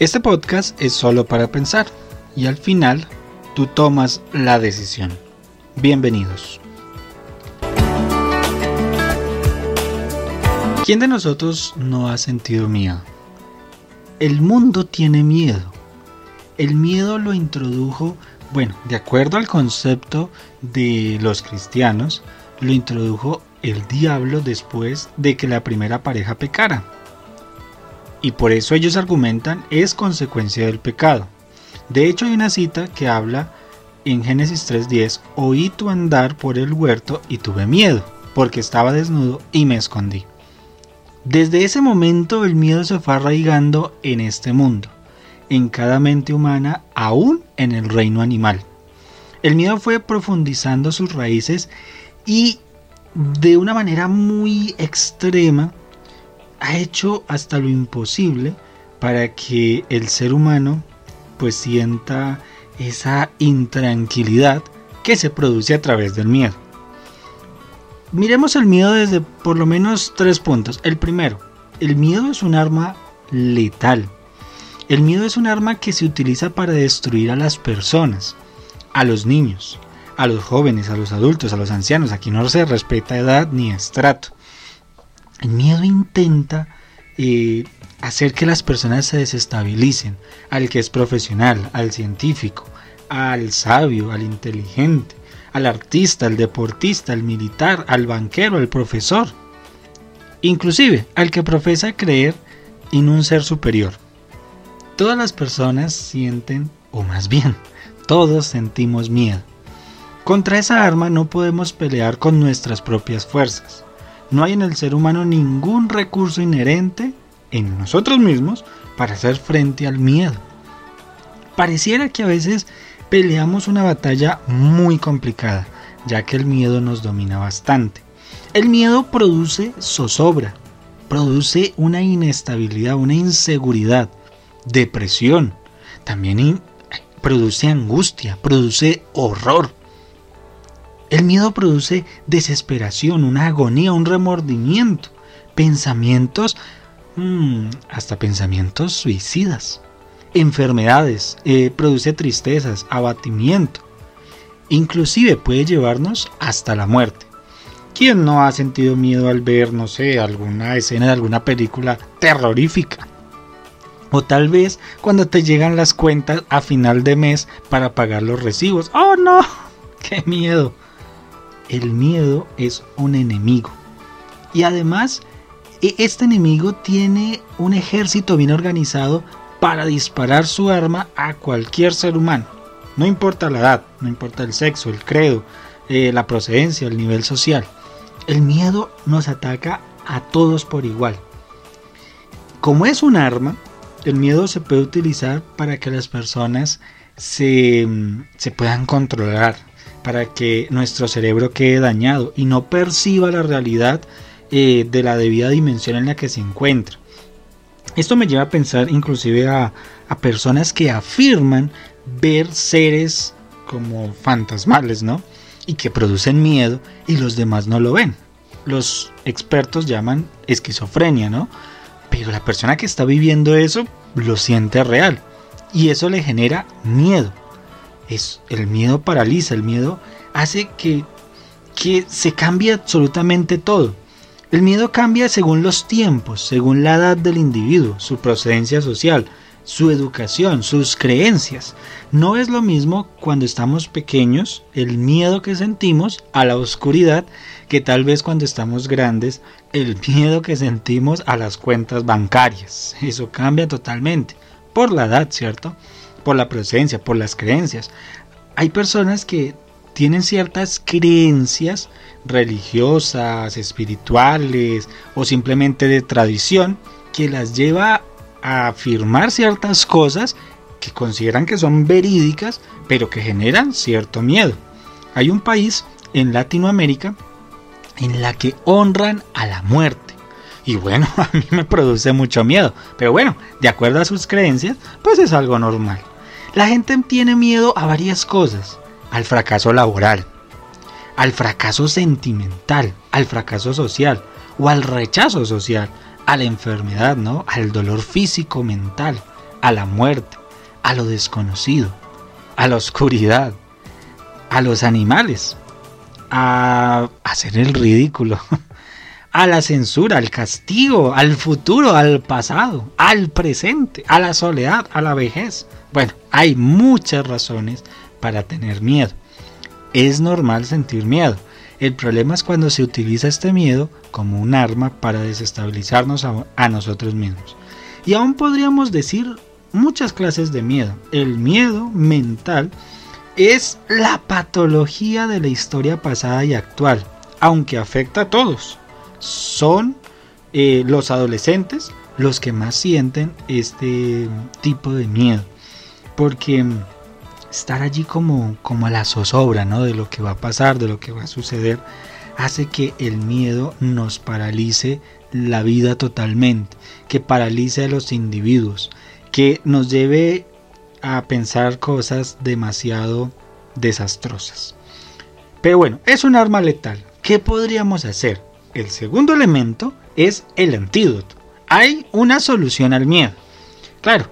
Este podcast es solo para pensar y al final tú tomas la decisión. Bienvenidos. ¿Quién de nosotros no ha sentido miedo? El mundo tiene miedo. El miedo lo introdujo, bueno, de acuerdo al concepto de los cristianos, lo introdujo el diablo después de que la primera pareja pecara. Y por eso ellos argumentan es consecuencia del pecado. De hecho hay una cita que habla en Génesis 3.10, oí tu andar por el huerto y tuve miedo, porque estaba desnudo y me escondí. Desde ese momento el miedo se fue arraigando en este mundo, en cada mente humana, aún en el reino animal. El miedo fue profundizando sus raíces y de una manera muy extrema ha hecho hasta lo imposible para que el ser humano pues sienta esa intranquilidad que se produce a través del miedo. Miremos el miedo desde por lo menos tres puntos. El primero, el miedo es un arma letal. El miedo es un arma que se utiliza para destruir a las personas, a los niños, a los jóvenes, a los adultos, a los ancianos. Aquí no se respeta edad ni estrato. El miedo intenta eh, hacer que las personas se desestabilicen, al que es profesional, al científico, al sabio, al inteligente, al artista, al deportista, al militar, al banquero, al profesor, inclusive al que profesa creer en un ser superior. Todas las personas sienten, o más bien, todos sentimos miedo. Contra esa arma no podemos pelear con nuestras propias fuerzas. No hay en el ser humano ningún recurso inherente en nosotros mismos para hacer frente al miedo. Pareciera que a veces peleamos una batalla muy complicada, ya que el miedo nos domina bastante. El miedo produce zozobra, produce una inestabilidad, una inseguridad, depresión, también produce angustia, produce horror. El miedo produce desesperación, una agonía, un remordimiento, pensamientos, mm, hasta pensamientos suicidas, enfermedades, eh, produce tristezas, abatimiento, inclusive puede llevarnos hasta la muerte. ¿Quién no ha sentido miedo al ver, no sé, alguna escena de alguna película terrorífica? O tal vez cuando te llegan las cuentas a final de mes para pagar los recibos. ¡Oh no! ¡Qué miedo! El miedo es un enemigo. Y además, e, este enemigo tiene un ejército bien organizado para disparar su arma a cualquier ser humano. No importa la edad, no importa el sexo, el credo, eh, la procedencia, el nivel social. El miedo nos ataca a todos por igual. Como es un arma, el miedo se puede utilizar para que las personas se, se puedan controlar, para que nuestro cerebro quede dañado y no perciba la realidad eh, de la debida dimensión en la que se encuentra. Esto me lleva a pensar inclusive a, a personas que afirman ver seres como fantasmales, ¿no? Y que producen miedo y los demás no lo ven. Los expertos llaman esquizofrenia, ¿no? Pero la persona que está viviendo eso lo siente real y eso le genera miedo es el miedo paraliza, el miedo hace que, que se cambie absolutamente todo. El miedo cambia según los tiempos, según la edad del individuo, su procedencia social, su educación, sus creencias. No es lo mismo cuando estamos pequeños, el miedo que sentimos a la oscuridad, que tal vez cuando estamos grandes, el miedo que sentimos a las cuentas bancarias. Eso cambia totalmente, por la edad, ¿cierto? Por la presencia, por las creencias. Hay personas que tienen ciertas creencias religiosas, espirituales o simplemente de tradición que las lleva a afirmar ciertas cosas que consideran que son verídicas, pero que generan cierto miedo. Hay un país en Latinoamérica en la que honran a la muerte. Y bueno, a mí me produce mucho miedo. Pero bueno, de acuerdo a sus creencias, pues es algo normal. La gente tiene miedo a varias cosas. Al fracaso laboral, al fracaso sentimental, al fracaso social o al rechazo social, a la enfermedad, ¿no? Al dolor físico, mental, a la muerte, a lo desconocido, a la oscuridad, a los animales, a hacer el ridículo, a la censura, al castigo, al futuro, al pasado, al presente, a la soledad, a la vejez. Bueno, hay muchas razones para tener miedo. Es normal sentir miedo. El problema es cuando se utiliza este miedo como un arma para desestabilizarnos a, nosotros mismos. Y aún podríamos decir muchas clases de miedo. El miedo mental es la patología de la historia pasada y actual, aunque afecta a todos. Son eh, los adolescentes los que más sienten este tipo de miedo. Porque estar allí como, como a la zozobra ¿no? de lo que va a pasar, de lo que va a suceder, hace que el miedo nos paralice la vida totalmente, que paralice a los individuos, que nos lleve a pensar cosas demasiado desastrosas. Pero bueno, es un arma letal. ¿Qué podríamos hacer? El segundo elemento es el antídoto. Hay una solución al miedo. Claro,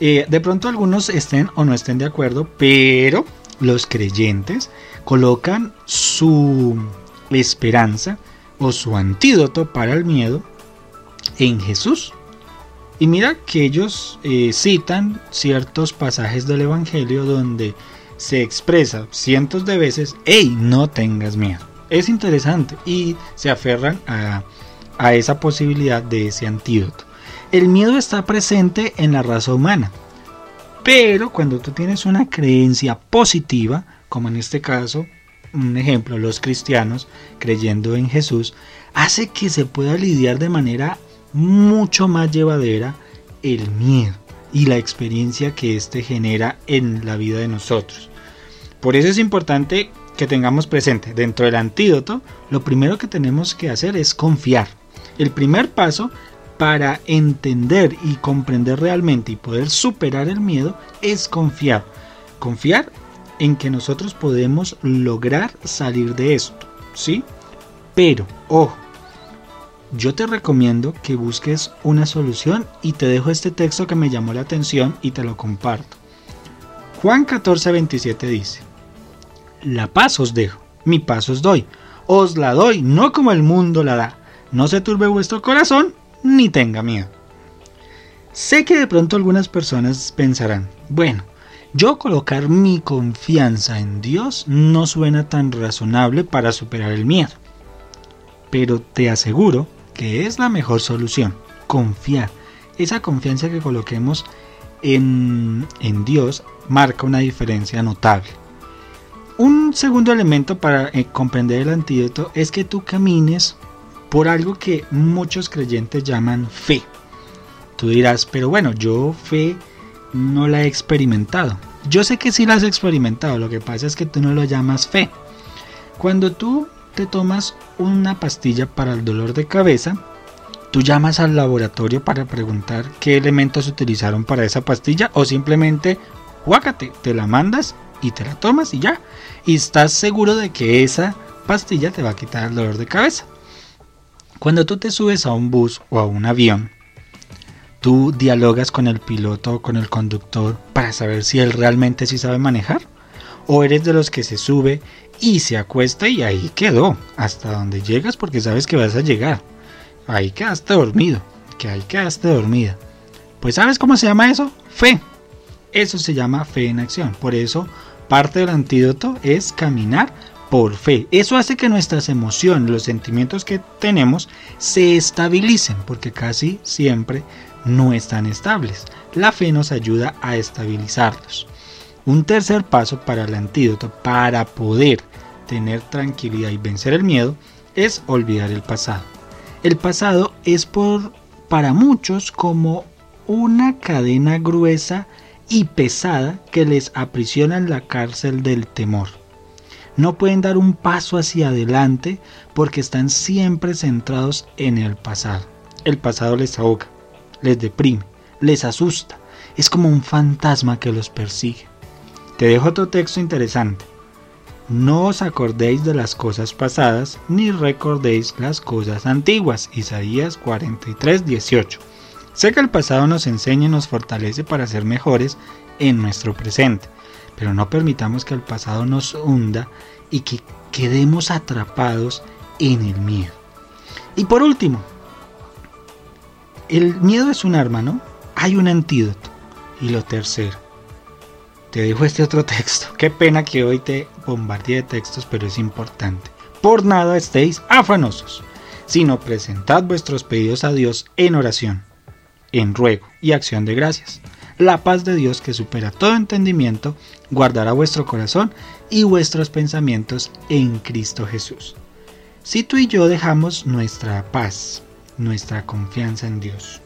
eh, de pronto algunos estén o no estén de acuerdo, pero los creyentes colocan su esperanza o su antídoto para el miedo en Jesús. Y mira que ellos eh, citan ciertos pasajes del Evangelio donde se expresa cientos de veces, hey, no tengas miedo. Es interesante y se aferran a, esa posibilidad de ese antídoto. El miedo está presente en la raza humana, pero cuando tú tienes una creencia positiva, como en este caso, un ejemplo, los cristianos creyendo en Jesús, hace que se pueda lidiar de manera mucho más llevadera el miedo y la experiencia que éste genera en la vida de nosotros. Por eso es importante que tengamos presente dentro del antídoto, lo primero que tenemos que hacer es confiar. El primer paso para entender y comprender realmente y poder superar el miedo es confiar. Confiar en que nosotros podemos lograr salir de esto, ¿sí? Pero, ojo, yo te recomiendo que busques una solución y te dejo este texto que me llamó la atención y te lo comparto. Juan 14, 27 dice, La paz os dejo, mi paz os doy, os la doy, no como el mundo la da. No se turbe vuestro corazón ni tenga miedo. Sé que de pronto algunas personas pensarán, bueno, yo colocar mi confianza en Dios no suena tan razonable para superar el miedo. Pero te aseguro que es la mejor solución, confiar. Esa confianza que coloquemos en, en Dios marca una diferencia notable. Un segundo elemento para eh, comprender el antídoto es que tú camines por algo que muchos creyentes llaman fe. Tú dirás, pero bueno, yo fe no la he experimentado. Yo sé que sí la has experimentado, lo que pasa es que tú no lo llamas fe. Cuando tú te tomas una pastilla para el dolor de cabeza, tú llamas al laboratorio para preguntar qué elementos utilizaron para esa pastilla o simplemente, huácate, te la mandas y te la tomas y ya. Y estás seguro de que esa pastilla te va a quitar el dolor de cabeza. Cuando tú te subes a un bus o a un avión, tú dialogas con el piloto o con el conductor para saber si él realmente sí sabe manejar. O eres de los que se sube y se acuesta y ahí quedó, hasta donde llegas porque sabes que vas a llegar. Ahí quedaste dormido, que ahí quedaste dormida. Pues ¿sabes cómo se llama eso? Fe. Eso se llama fe en acción. Por eso parte del antídoto es caminar por fe. Eso hace que nuestras emociones, los sentimientos que tenemos, se estabilicen, porque casi siempre no están estables. La fe nos ayuda a estabilizarlos. Un tercer paso para el antídoto, para poder tener tranquilidad y vencer el miedo, es olvidar el pasado. El pasado es por para muchos como una cadena gruesa y pesada que les aprisiona en la cárcel del temor no pueden dar un paso hacia adelante porque están siempre centrados en el pasado. El pasado les ahoga, les deprime, les asusta. Es como un fantasma que los persigue. Te dejo otro texto interesante. No os acordéis de las cosas pasadas, ni recordéis las cosas antiguas. Isaías 43, 18. Sé que el pasado nos enseña y nos fortalece para ser mejores en nuestro presente, pero no permitamos que el pasado nos hunda y que quedemos atrapados en el miedo. Y por último, el miedo es un arma, ¿no? Hay un antídoto. Y lo tercero, te dejo este otro texto. Qué pena que hoy te bombardee de textos, pero es importante. Por nada estéis afanosos, sino presentad vuestros pedidos a Dios en oración, en ruego y acción de gracias. La paz de Dios que supera todo entendimiento guardará vuestro corazón y vuestros pensamientos en Cristo Jesús. Si tú y yo dejamos nuestra paz, nuestra confianza en Dios,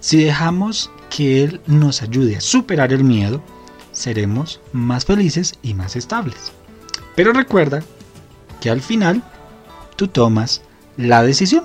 si dejamos que Él nos ayude a superar el miedo, seremos más felices y más estables. Pero recuerda que al final tú tomas la decisión.